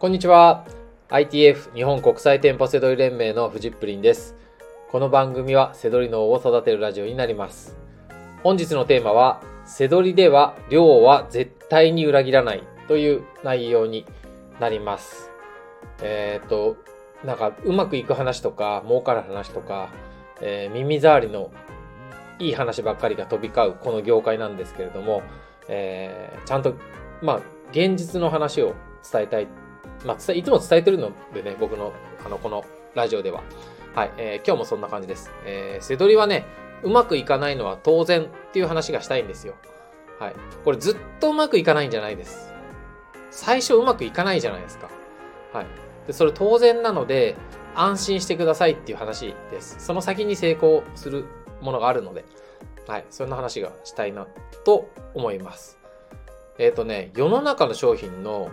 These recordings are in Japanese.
こんにちは。ITF 日本国際店舗セドリ連盟のフジップリンです。この番組はセドリ脳を育てるラジオになります。本日のテーマはセドリでは量は絶対に裏切らないという内容になります。えっ、となんかうまくいく話とか儲かる話とか、えー耳障りのいい話ばっかりが飛び交うこの業界なんですけれども、えーちゃんとまあ現実の話を伝えたい、まあ、いつも伝えてるのでね僕のあのこのラジオでは。はい、えー今日もそんな感じです、えー、セドリはねうまくいかないのは当然っていう話がしたいんですよ。はい。これずっとうまくいかないんじゃないです。最初うまくいかないじゃないですか。はい。でそれ当然なので安心してくださいっていう話です。その先に成功するものがあるので。はい。そんな話がしたいなと思います。えっ、とね世の中の商品の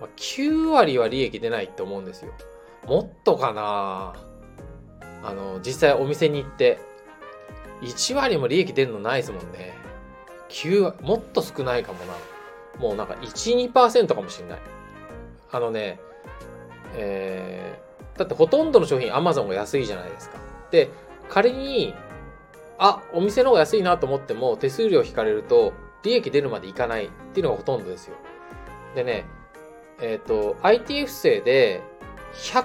まあ9割は利益出ないって思うんですよ。もっとかな。あの実際お店に行って1割も利益出るのないですもんね。9割もっと少ないかもな。もうなんか12%かもしれない。あのねえーだってほとんどの商品 Amazon が安いじゃないですか。で仮にあお店の方が安いなと思っても手数料引かれると利益出るまでいかないっていうのがほとんどですよ。でねえっ、と ITF 生で100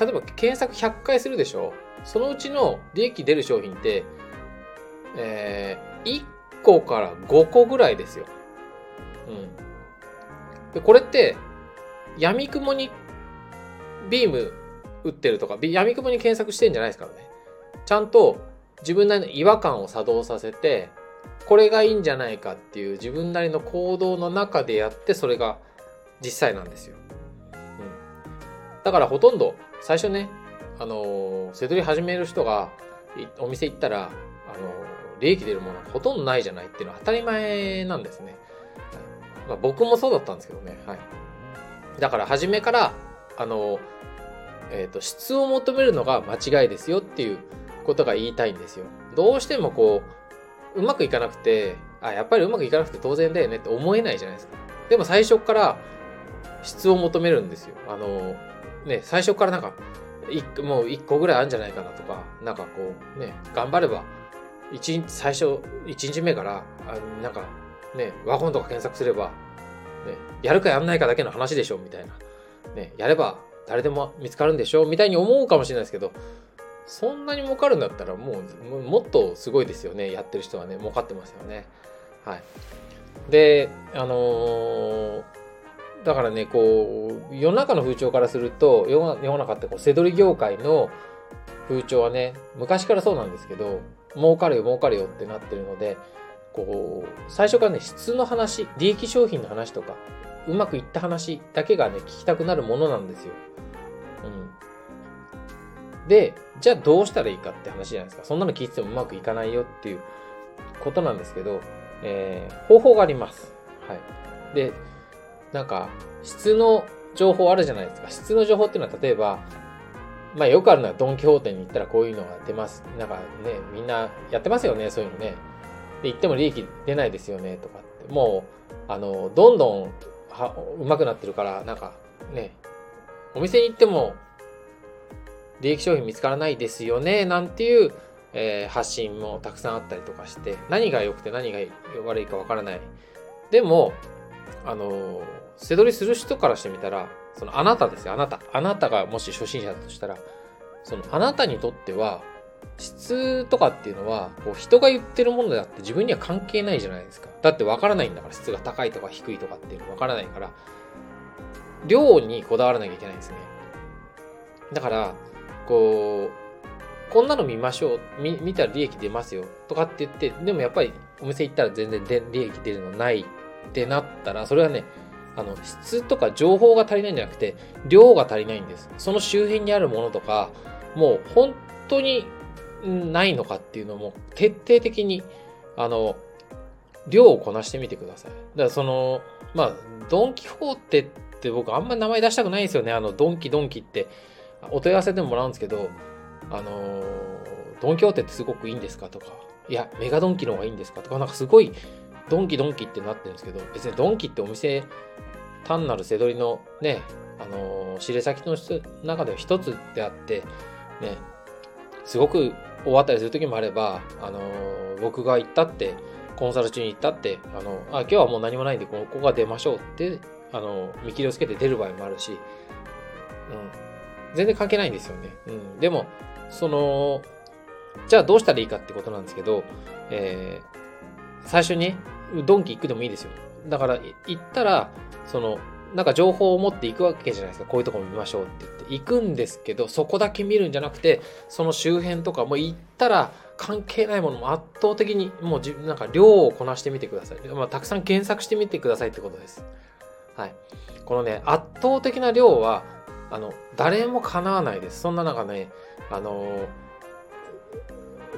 例えば検索100回するでしょ？そのうちの利益出る商品って、えー、1個から5個ぐらいですよ。うん。で、これって、闇雲にビーム打ってるとか、闇雲に検索してんじゃないですからね。ちゃんと自分なりの違和感を作動させて、これがいいんじゃないかっていう自分なりの行動の中でやって、それが実際なんですよ。うん。だからほとんど、最初ね、あのー、せどり始める人がお店行ったら、あのー、利益出るものはほとんどないじゃないっていうのは当たり前なんですね。まあ、僕もそうだったんですけどね。はい。だから初めから、あのー、えっ、と、質を求めるのが間違いですよっていうことが言いたいんですよ。どうしてもこう、うまくいかなくて、あ、やっぱりうまくいかなくて当然だよねって思えないじゃないですか。でも最初から質を求めるんですよ。あのね、最初からなんか、もう1個ぐらいあるんじゃないかなとか、なんかこう、ね、頑張れば、一日、最初、1日目から、あなんか、ね、ワゴンとか検索すれば、ね、やるかやんないかだけの話でしょ、みたいな。ね、やれば誰でも見つかるんでしょ、みたいに思うかもしれないですけど、そんなに儲かるんだったら、もう、ももっとすごいですよね、やってる人はね、儲かってますよね。はい。で、あのーだからね、こう、世の中の風潮からすると、世の中ってこう、せどり業界の風潮はね、昔からそうなんですけど、儲かるよ、儲かるよってなってるので、こう、最初からね、質の話、利益商品の話とか、うまくいった話だけがね、聞きたくなるものなんですよ。うん。で、じゃあどうしたらいいかって話じゃないですか。そんなの聞いててもうまくいかないよっていうことなんですけど、えー方法があります。はい。で、なんか、質の情報あるじゃないですか。質の情報っていうのは、例えば、まあよくあるのはドン・キホーテに行ったらこういうのが出ます。なんかね、みんなやってますよね、そういうのね。で、行っても利益出ないですよね、とかって。もう、あの、どんどんは上手くなってるから、なんかね、お店に行っても利益商品見つからないですよね、なんていう、えー発信もたくさんあったりとかして、何が良くて何が悪いかわからない。でも、あの、背取りする人からしてみたら、そのあなたですよ、あなた。あなたがもし初心者だとしたら、そのあなたにとっては、質とかっていうのは、こう人が言ってるものであって自分には関係ないじゃないですか。だってわからないんだから、質が高いとか低いとかっていうのわからないから、量にこだわらなきゃいけないんですね。だから、こう、こんなの見ましょう。見見たら利益出ますよ。とかって言って、でもやっぱりお店行ったら全然で利益出るのないってなったら、それはね、あの、質とか情報が足りないんじゃなくて、量が足りないんです。その周辺にあるものとか、もう本当にないのかっていうのも徹底的に、あの、量をこなしてみてください。だからその、まあ、ドンキホーテって僕あんまり名前出したくないんですよね。あの、ドンキドンキって、お問い合わせでももらうんですけど、あのドンキホーテってすごくいいんですかとか、いや、メガドンキの方がいいんですかとか、なんかすごい、ドンキドンキってなってるんですけど、別にドンキってお店単なる背取りのね、あのー、知れ先の中では一つであって、ね、すごく終わったりする時もあれば、あのー、僕が行ったって、コンサル中に行ったって、あの、あ、今日はもう何もないんで、ここが出ましょうって、あの、見切りをつけて出る場合もあるし、うん。全然関係ないんですよね。うん。でも、その、じゃあどうしたらいいかってことなんですけど、えー、最初に、ドンキ行くでもいいですよ。だから、行ったら、その、なんか情報を持っていくわけじゃないですか。こういうとこ見ましょうって言って。行くんですけど、そこだけ見るんじゃなくて、その周辺とかも行ったら関係ないものも圧倒的にもうじなんか量をこなしてみてください。まあ、たくさん検索してみてくださいってことです。はい。このね、圧倒的な量は、あの、誰も叶わないです。そんな中ね、あの、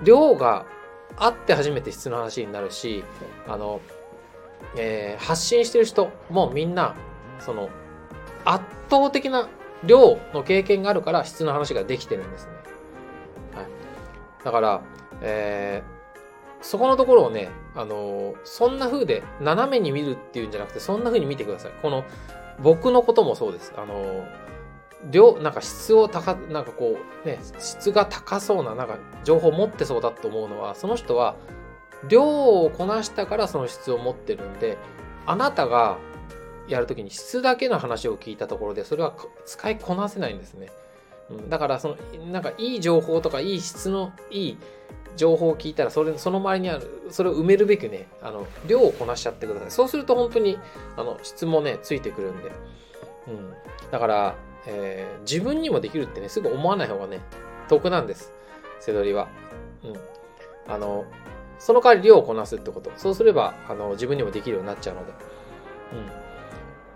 量があって初めて質の話になるし、あの、えー、発信してる人もみんなその圧倒的な量の経験があるから質の話ができてるんですね。はい、だから、えー、そこのところをね、あの、そんな風で斜めに見るっていうんじゃなくて、そんな風に見てください。この、僕のこともそうです。あの、量、なんか質を高、なんかこう、ね、質が高そうな、なんか情報を持ってそうだと思うのは、その人は、量をこなしたからその質を持ってるんで、あなたがやるときに質だけの話を聞いたところでそれは使いこなせないんですね。うん、だからそのなんかいい情報とかいい質のいい情報を聞いたらそれその周りにあるそれを埋めるべくねあの量をこなしちゃってください。そうすると本当にあの質もねついてくるんで。うん、だから、えー、自分にもできるってねすぐ思わない方がね得なんです。背取りは。うん。あのその代わり量をこなすってこと。そうすればあの自分にもできるようになっちゃうので。うん。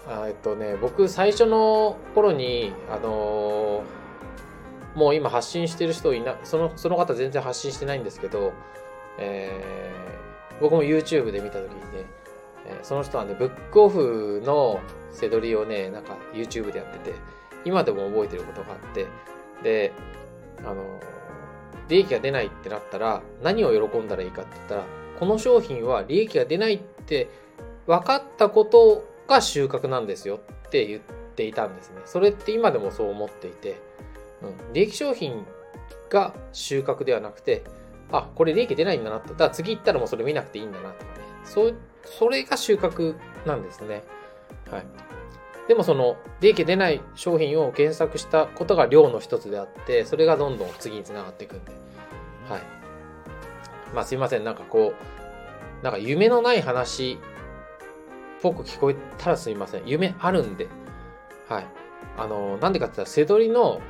あえっとね、僕最初の頃に、あのー、もう今発信してる人いな、その、その方全然発信してないんですけど、えー、僕も YouTube で見た時にね、え、その人はね、ブックオフの背取りをね、なんか YouTube でやってて、今でも覚えてることがあって、で、あの利益が出ないってなったら、何を喜んだらいいかって言ったら、この商品は利益が出ないって分かったことが収穫なんですよって言っていたんですね。それって今でもそう思っていて、うん、利益商品が収穫ではなくて、あ、これ利益出ないんだなって。だから次行ったらもうそれ見なくていいんだなとかね。そう、それが収穫なんですね。はい。でもその利益出ない商品を検索したことが量の一つであって、それがどんどん次につながっていくんで。はい。まあすいません。なんかこう、なんか夢のない話ぽく聞こえたらすいません。夢あるんで。はい。あの、なんでかって言ったら、背取りの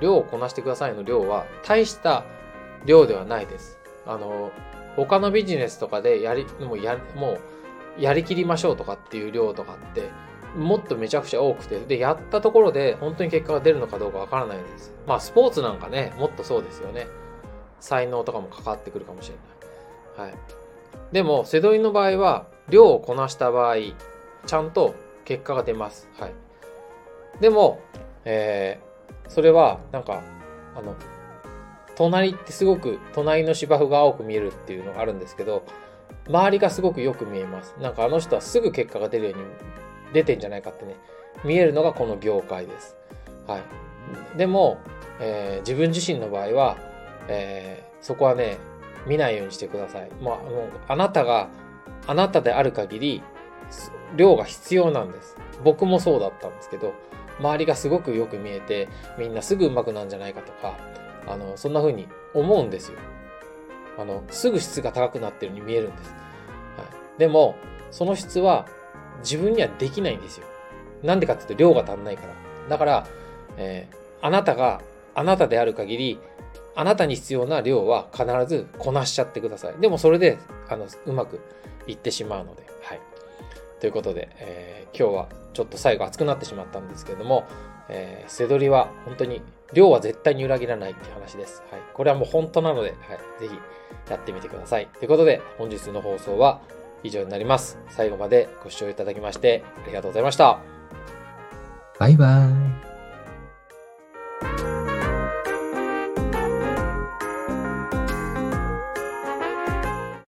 量をこなしてくださいの量は、大した量ではないです。あの、他のビジネスとかでやり、もうや、もう、やりきりましょうとかっていう量とかって、もっとめちゃくちゃ多くて、で、やったところで本当に結果が出るのかどうかわからないんです。まあ、スポーツなんかね、もっとそうですよね。才能とかも関わってくるかもしれない。はい。でも、セドリの場合は、量をこなした場合、ちゃんと結果が出ます。はい。でも、えー、それは、なんか、あの、隣ってすごく、隣の芝生が青く見えるっていうのがあるんですけど、周りがすごくよく見えます。なんかあの人はすぐ結果が出るように出てんじゃないかってね、見えるのがこの業界です。はい。でも、えー、自分自身の場合は、えー、そこはね、見ないようにしてください。まあ、あの、あなたがあなたである限り、量が必要なんです。僕もそうだったんですけど、周りがすごくよく見えて、みんなすぐ上手くなんじゃないかとか、あの、そんな風に思うんですよ。あの、すぐ質が高くなってるように見えるんです。はい、でも、その質は自分にはできないんですよ。なんでかっていうと量が足んないから。だから、えー、あなたがあなたである限り、あなたに必要な量は必ずこなしちゃってください。でもそれで、あの、うまくいってしまうので、はい。ということで、えー、今日はちょっと最後熱くなってしまったんですけれども、えー、背取りは本当に量は絶対に裏切らないっていう話です。はい。これはもう本当なので、はい。ぜひやってみてください。ということで、本日の放送は以上になります。最後までご視聴いただきましてありがとうございました。バイバーイ。